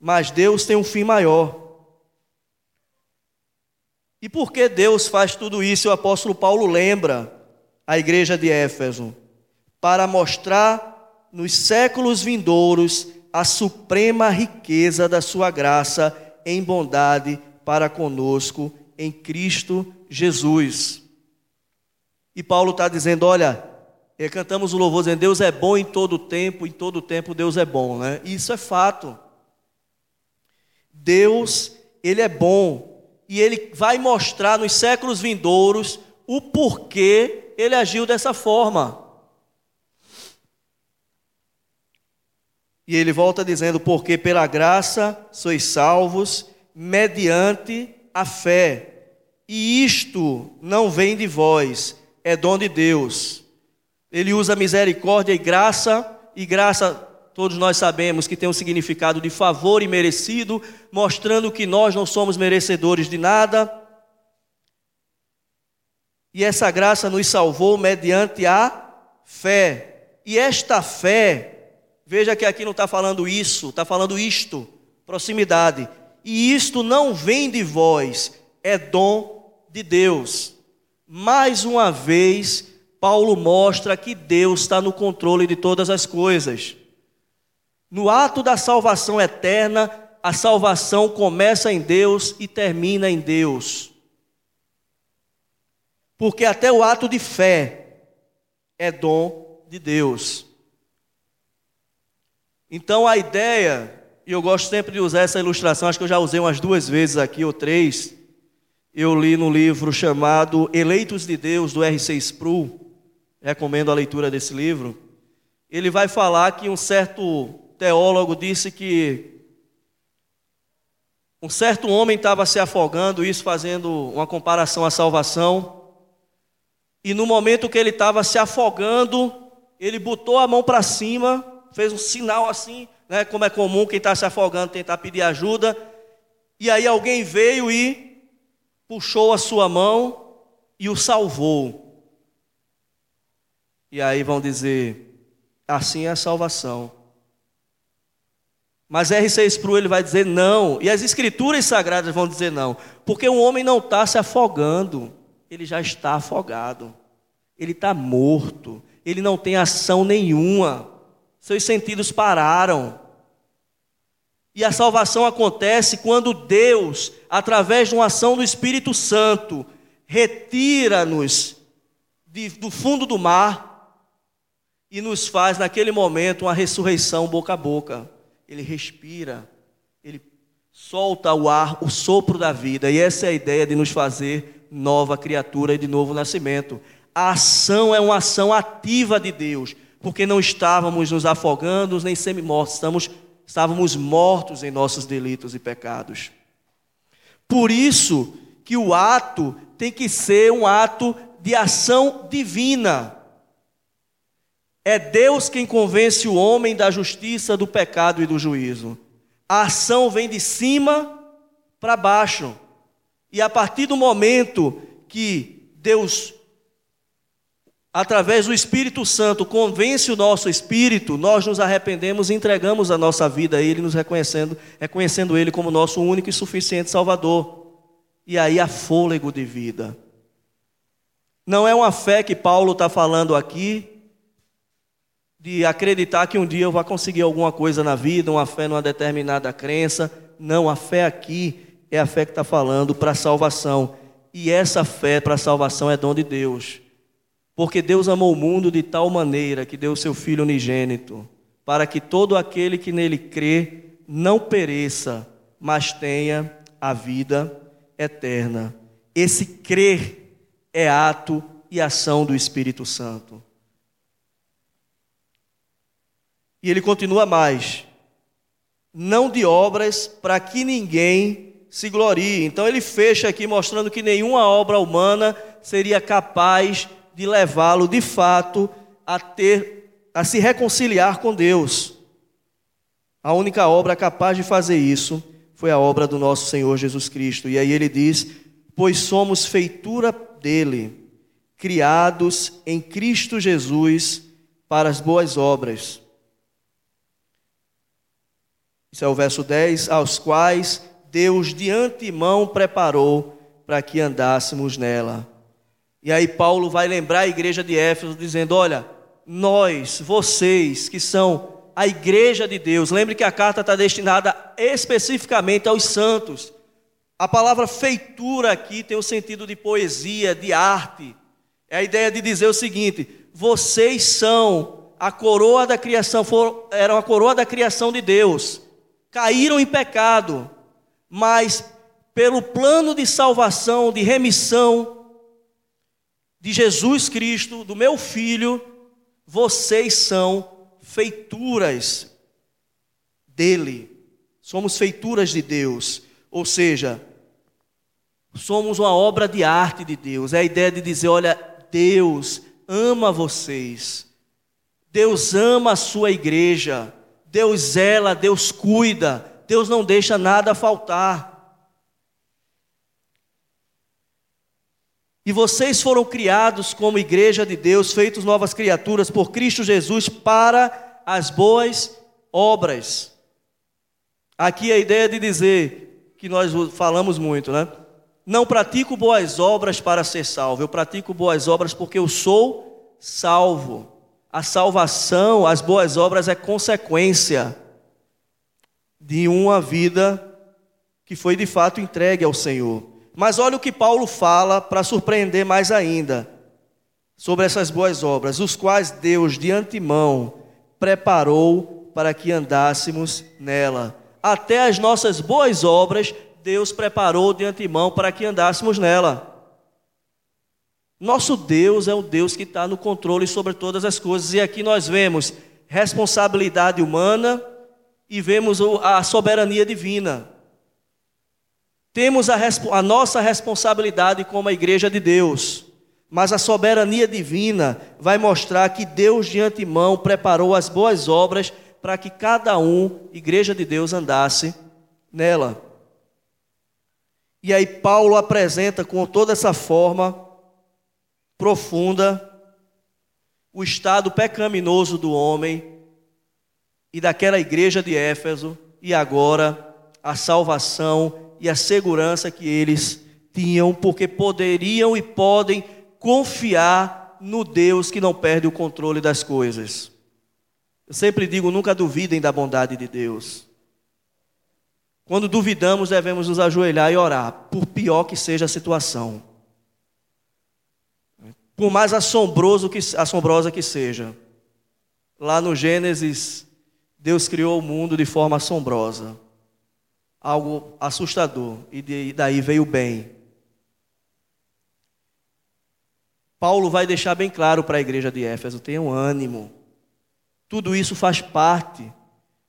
mas Deus tem um fim maior. E por que Deus faz tudo isso? O apóstolo Paulo lembra a igreja de Éfeso para mostrar nos séculos vindouros a suprema riqueza da sua graça em bondade para conosco em Cristo Jesus. E Paulo está dizendo: olha, é, cantamos o louvor dizendo, Deus é bom em todo tempo, em todo tempo Deus é bom, né? Isso é fato. Deus, Ele é bom, e Ele vai mostrar nos séculos vindouros o porquê Ele agiu dessa forma. E ele volta dizendo: Porque pela graça sois salvos, mediante a fé. E isto não vem de vós, é dom de Deus. Ele usa misericórdia e graça, e graça, todos nós sabemos que tem um significado de favor e merecido, mostrando que nós não somos merecedores de nada. E essa graça nos salvou mediante a fé. E esta fé, veja que aqui não está falando isso, está falando isto, proximidade e isto não vem de vós, é dom de Deus. Mais uma vez, Paulo mostra que Deus está no controle de todas as coisas. No ato da salvação eterna, a salvação começa em Deus e termina em Deus. Porque até o ato de fé é dom de Deus. Então a ideia e eu gosto sempre de usar essa ilustração, acho que eu já usei umas duas vezes aqui, ou três. Eu li no livro chamado Eleitos de Deus, do R.C. Sproul, recomendo a leitura desse livro. Ele vai falar que um certo teólogo disse que um certo homem estava se afogando, isso fazendo uma comparação à salvação. E no momento que ele estava se afogando, ele botou a mão para cima, fez um sinal assim, né, como é comum quem está se afogando tentar pedir ajuda, e aí alguém veio e puxou a sua mão e o salvou. E aí vão dizer, assim é a salvação. Mas R6 Spru ele vai dizer não, e as escrituras sagradas vão dizer não, porque o homem não está se afogando, ele já está afogado, ele está morto, ele não tem ação nenhuma seus sentidos pararam. E a salvação acontece quando Deus, através de uma ação do Espírito Santo, retira-nos do fundo do mar e nos faz, naquele momento, uma ressurreição boca a boca. Ele respira, ele solta o ar, o sopro da vida. E essa é a ideia de nos fazer nova criatura e de novo nascimento. A ação é uma ação ativa de Deus, porque não estávamos nos afogando nem semi-mortos, estamos estávamos mortos em nossos delitos e pecados. Por isso que o ato tem que ser um ato de ação divina. É Deus quem convence o homem da justiça, do pecado e do juízo. A ação vem de cima para baixo. E a partir do momento que Deus através do Espírito Santo, convence o nosso espírito, nós nos arrependemos e entregamos a nossa vida a Ele, nos reconhecendo, reconhecendo Ele como nosso único e suficiente Salvador. E aí há fôlego de vida. Não é uma fé que Paulo está falando aqui, de acreditar que um dia eu vou conseguir alguma coisa na vida, uma fé numa determinada crença. Não, a fé aqui é a fé que está falando para a salvação. E essa fé para a salvação é dom de Deus. Porque Deus amou o mundo de tal maneira que deu o seu Filho unigênito, para que todo aquele que nele crê não pereça, mas tenha a vida eterna. Esse crer é ato e ação do Espírito Santo. E ele continua mais: não de obras para que ninguém se glorie. Então ele fecha aqui mostrando que nenhuma obra humana seria capaz de levá-lo de fato a ter a se reconciliar com Deus. A única obra capaz de fazer isso foi a obra do nosso Senhor Jesus Cristo. E aí ele diz: "Pois somos feitura dele, criados em Cristo Jesus para as boas obras." Isso é o verso 10, aos quais Deus de antemão preparou para que andássemos nela. E aí Paulo vai lembrar a igreja de Éfeso dizendo: "Olha, nós, vocês que são a igreja de Deus, lembre que a carta está destinada especificamente aos santos. A palavra feitura aqui tem o sentido de poesia, de arte. É a ideia de dizer o seguinte: vocês são a coroa da criação, foram, eram a coroa da criação de Deus. Caíram em pecado, mas pelo plano de salvação, de remissão, de Jesus Cristo, do meu filho, vocês são feituras dele. Somos feituras de Deus. Ou seja, somos uma obra de arte de Deus. É a ideia de dizer: olha, Deus ama vocês. Deus ama a sua igreja. Deus zela, Deus cuida. Deus não deixa nada faltar. E vocês foram criados como igreja de Deus, feitos novas criaturas por Cristo Jesus para as boas obras. Aqui a ideia de dizer, que nós falamos muito, né? Não pratico boas obras para ser salvo, eu pratico boas obras porque eu sou salvo. A salvação, as boas obras é consequência de uma vida que foi de fato entregue ao Senhor. Mas olha o que Paulo fala para surpreender mais ainda sobre essas boas obras, os quais Deus de antemão preparou para que andássemos nela. Até as nossas boas obras, Deus preparou de antemão para que andássemos nela. Nosso Deus é o Deus que está no controle sobre todas as coisas, e aqui nós vemos responsabilidade humana e vemos a soberania divina. Temos a, a nossa responsabilidade como a igreja de Deus, mas a soberania divina vai mostrar que Deus de antemão preparou as boas obras para que cada um, igreja de Deus, andasse nela. E aí Paulo apresenta com toda essa forma profunda o estado pecaminoso do homem e daquela igreja de Éfeso e agora a salvação e a segurança que eles tinham, porque poderiam e podem confiar no Deus que não perde o controle das coisas. Eu sempre digo: nunca duvidem da bondade de Deus. Quando duvidamos, devemos nos ajoelhar e orar, por pior que seja a situação. Por mais assombroso que, assombrosa que seja. Lá no Gênesis, Deus criou o mundo de forma assombrosa. Algo assustador. E daí veio o bem. Paulo vai deixar bem claro para a igreja de Éfeso: tenham ânimo. Tudo isso faz parte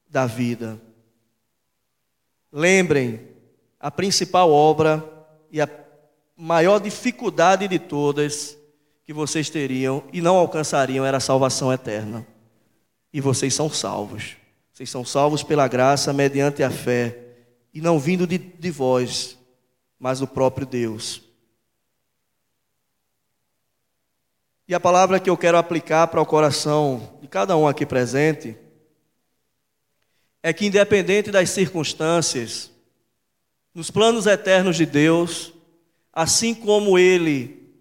da vida. Lembrem, a principal obra e a maior dificuldade de todas que vocês teriam e não alcançariam era a salvação eterna. E vocês são salvos. Vocês são salvos pela graça mediante a fé, e não vindo de, de vós, mas do próprio Deus. E a palavra que eu quero aplicar para o coração de cada um aqui presente é que, independente das circunstâncias, nos planos eternos de Deus, assim como Ele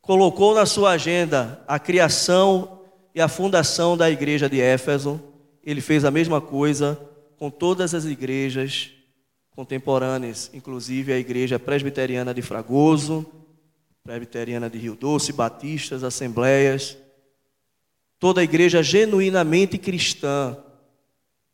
colocou na sua agenda a criação e a fundação da igreja de Éfeso, Ele fez a mesma coisa com todas as igrejas contemporâneas, inclusive a igreja presbiteriana de Fragoso, presbiteriana de Rio Doce, batistas, assembleias, toda a igreja genuinamente cristã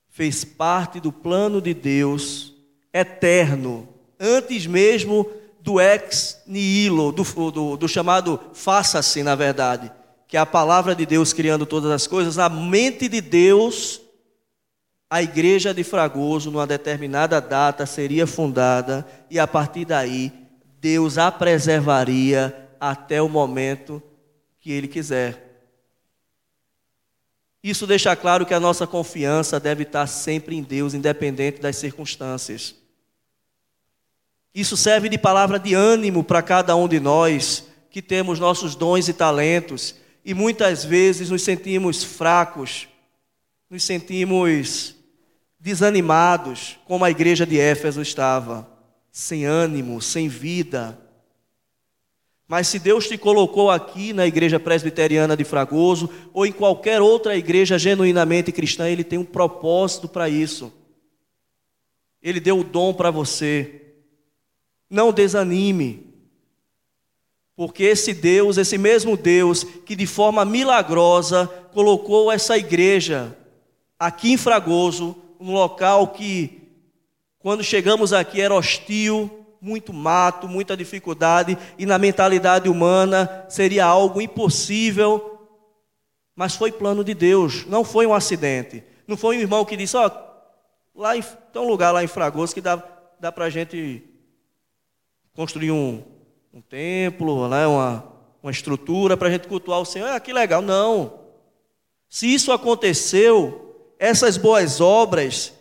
fez parte do plano de Deus eterno, antes mesmo do ex nihilo, do, do, do chamado faça-se, na verdade, que é a palavra de Deus criando todas as coisas, na mente de Deus, a igreja de Fragoso, numa determinada data, seria fundada e a partir daí, Deus a preservaria até o momento que Ele quiser. Isso deixa claro que a nossa confiança deve estar sempre em Deus, independente das circunstâncias. Isso serve de palavra de ânimo para cada um de nós que temos nossos dons e talentos e muitas vezes nos sentimos fracos, nos sentimos desanimados, como a igreja de Éfeso estava, sem ânimo, sem vida. Mas se Deus te colocou aqui na igreja presbiteriana de Fragoso ou em qualquer outra igreja genuinamente cristã, Ele tem um propósito para isso. Ele deu o dom para você. Não desanime. Porque esse Deus, esse mesmo Deus que de forma milagrosa colocou essa igreja aqui em Fragoso, um local que, quando chegamos aqui, era hostil, muito mato, muita dificuldade, e na mentalidade humana seria algo impossível, mas foi plano de Deus, não foi um acidente. Não foi um irmão que disse: Ó, oh, lá em, tem um lugar lá em Fragoso que dá, dá para a gente construir um, um templo, né, uma, uma estrutura para a gente cultuar o Senhor. Ah, que legal. Não. Se isso aconteceu, essas boas obras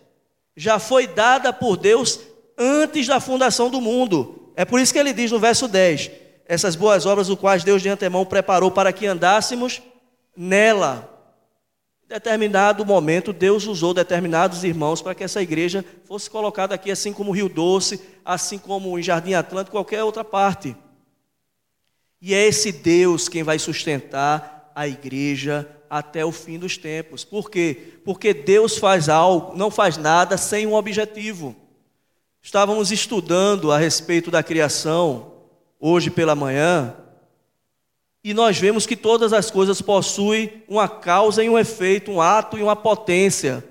já foi dada por Deus antes da fundação do mundo. É por isso que ele diz no verso 10: essas boas obras, o quais Deus de antemão preparou para que andássemos nela. Em determinado momento, Deus usou determinados irmãos para que essa igreja fosse colocada aqui, assim como Rio Doce, assim como em Jardim Atlântico, qualquer outra parte. E é esse Deus quem vai sustentar a igreja até o fim dos tempos. Por quê? Porque Deus faz algo, não faz nada sem um objetivo. Estávamos estudando a respeito da criação hoje pela manhã, e nós vemos que todas as coisas possuem uma causa e um efeito, um ato e uma potência.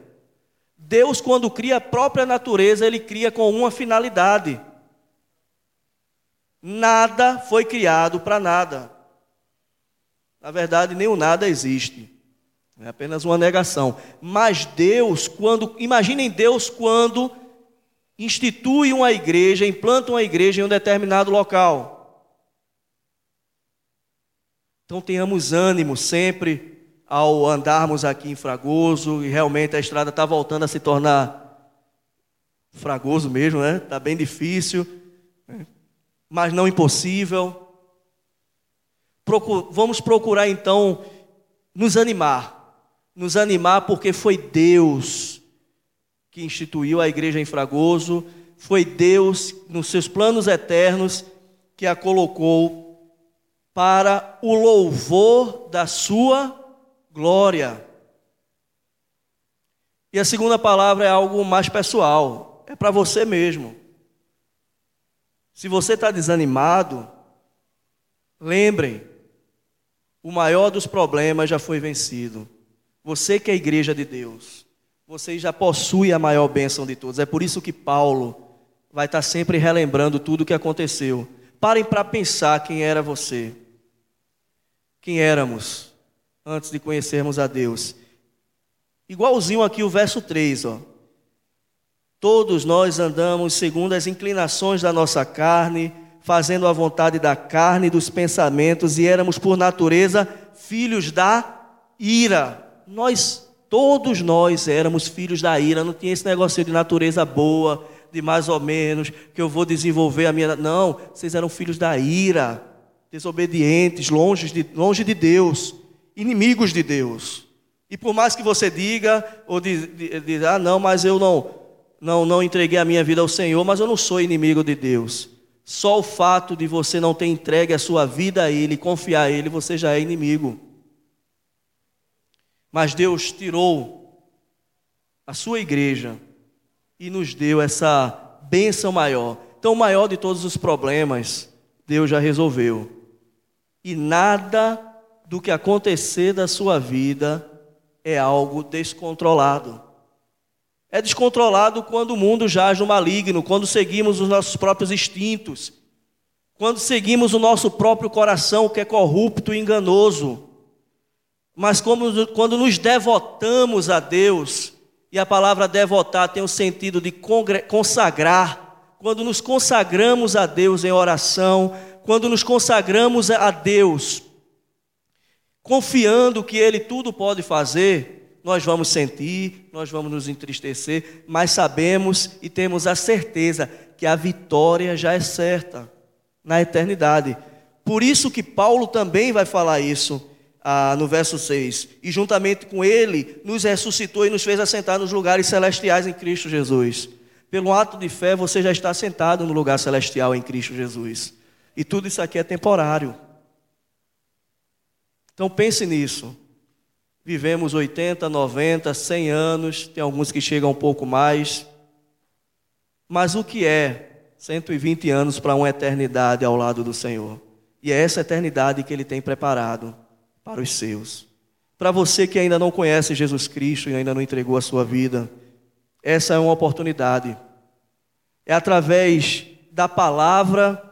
Deus, quando cria a própria natureza, ele cria com uma finalidade. Nada foi criado para nada. Na verdade, nem o nada existe. É apenas uma negação. Mas Deus, quando. Imaginem Deus quando institui uma igreja, implanta uma igreja em um determinado local. Então tenhamos ânimo sempre ao andarmos aqui em Fragoso e realmente a estrada está voltando a se tornar fragoso mesmo, né? Está bem difícil, né? mas não impossível. Vamos procurar então nos animar, nos animar porque foi Deus que instituiu a igreja em Fragoso, foi Deus, nos seus planos eternos, que a colocou para o louvor da sua glória. E a segunda palavra é algo mais pessoal, é para você mesmo. Se você está desanimado, lembrem, o maior dos problemas já foi vencido. Você que é a igreja de Deus, você já possui a maior bênção de todos. É por isso que Paulo vai estar sempre relembrando tudo o que aconteceu. Parem para pensar quem era você, quem éramos antes de conhecermos a Deus. Igualzinho aqui o verso 3, ó. Todos nós andamos segundo as inclinações da nossa carne, fazendo a vontade da carne e dos pensamentos, e éramos por natureza filhos da ira. Nós, todos nós éramos filhos da ira, não tinha esse negócio de natureza boa, de mais ou menos, que eu vou desenvolver a minha. Não, vocês eram filhos da ira, desobedientes, longe de, longe de Deus, inimigos de Deus. E por mais que você diga, ou diz, ah, não, mas eu não não, não entreguei a minha vida ao Senhor, mas eu não sou inimigo de Deus. Só o fato de você não ter entregue a sua vida a Ele, confiar a Ele, você já é inimigo. Mas Deus tirou a sua igreja e nos deu essa bênção maior. Então, o maior de todos os problemas, Deus já resolveu. E nada do que acontecer da sua vida é algo descontrolado. É descontrolado quando o mundo jaz no maligno, quando seguimos os nossos próprios instintos, quando seguimos o nosso próprio coração que é corrupto e enganoso. Mas como, quando nos devotamos a Deus, e a palavra devotar tem o sentido de consagrar, quando nos consagramos a Deus em oração, quando nos consagramos a Deus, confiando que Ele tudo pode fazer, nós vamos sentir, nós vamos nos entristecer, mas sabemos e temos a certeza que a vitória já é certa na eternidade. Por isso que Paulo também vai falar isso ah, no verso 6. E juntamente com ele, nos ressuscitou e nos fez assentar nos lugares celestiais em Cristo Jesus. Pelo ato de fé, você já está sentado no lugar celestial em Cristo Jesus. E tudo isso aqui é temporário. Então pense nisso. Vivemos 80, 90, 100 anos, tem alguns que chegam um pouco mais. Mas o que é 120 anos para uma eternidade ao lado do Senhor? E é essa eternidade que Ele tem preparado para os seus. Para você que ainda não conhece Jesus Cristo e ainda não entregou a sua vida, essa é uma oportunidade. É através da palavra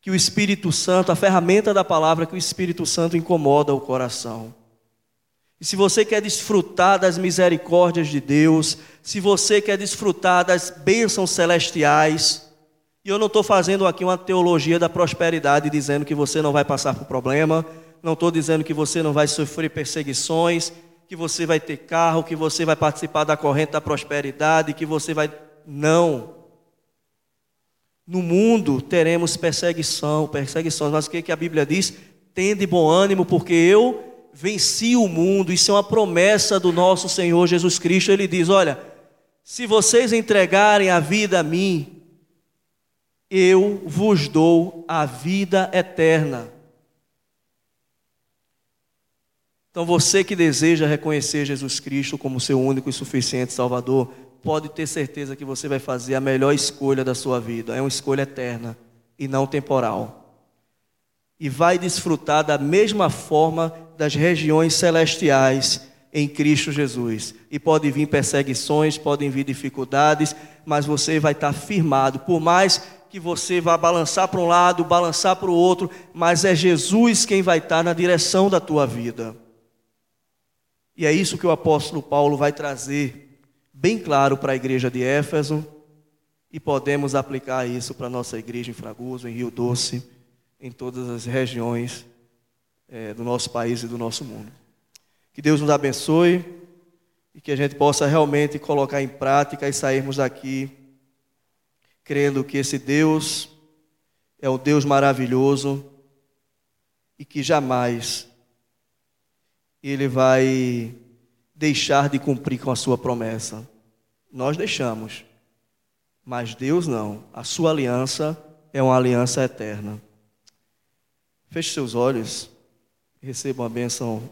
que o Espírito Santo, a ferramenta da palavra que o Espírito Santo incomoda o coração. E se você quer desfrutar das misericórdias de Deus, se você quer desfrutar das bênçãos celestiais, e eu não estou fazendo aqui uma teologia da prosperidade dizendo que você não vai passar por problema, não estou dizendo que você não vai sofrer perseguições, que você vai ter carro, que você vai participar da corrente da prosperidade, que você vai. Não. No mundo teremos perseguição, perseguições, mas o que, que a Bíblia diz? Tende bom ânimo, porque eu venci o mundo, isso é uma promessa do nosso Senhor Jesus Cristo. Ele diz: Olha, se vocês entregarem a vida a mim, eu vos dou a vida eterna. Então, você que deseja reconhecer Jesus Cristo como seu único e suficiente Salvador, pode ter certeza que você vai fazer a melhor escolha da sua vida. É uma escolha eterna e não temporal e vai desfrutar da mesma forma das regiões celestiais em Cristo Jesus. E pode vir perseguições, podem vir dificuldades, mas você vai estar firmado, por mais que você vá balançar para um lado, balançar para o outro, mas é Jesus quem vai estar na direção da tua vida. E é isso que o apóstolo Paulo vai trazer bem claro para a igreja de Éfeso, e podemos aplicar isso para a nossa igreja em Fragoso, em Rio Doce em todas as regiões é, do nosso país e do nosso mundo. Que Deus nos abençoe e que a gente possa realmente colocar em prática e sairmos daqui crendo que esse Deus é um Deus maravilhoso e que jamais ele vai deixar de cumprir com a sua promessa. Nós deixamos, mas Deus não. A sua aliança é uma aliança eterna. Feche seus olhos e receba uma bênção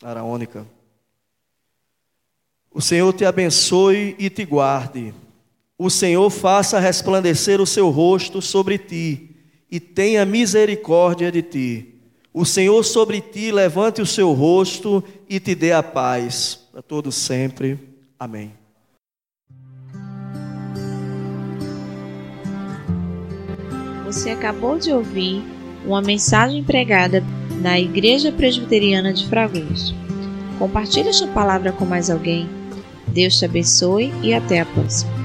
araônica. O Senhor te abençoe e te guarde. O Senhor faça resplandecer o seu rosto sobre ti e tenha misericórdia de ti. O Senhor sobre ti levante o seu rosto e te dê a paz. Para todos sempre. Amém. Você acabou de ouvir uma mensagem pregada na Igreja Presbiteriana de Fragoso. Compartilhe esta palavra com mais alguém. Deus te abençoe e até a próxima.